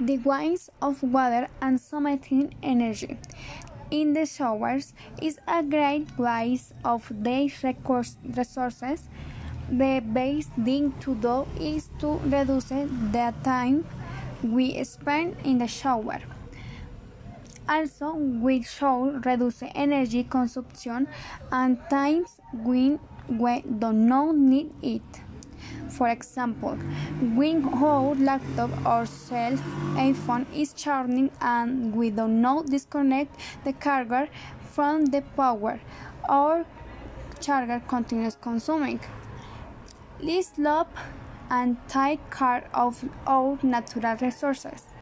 The waste of water and something energy in the showers is a great waste of these resources. The best thing to do is to reduce the time we spend in the shower. Also, we should reduce energy consumption and times when we do not need it. For example, when our laptop or cell phone is charging and we do not disconnect the charger from the power, our charger continues consuming. Let's love and take care of our natural resources.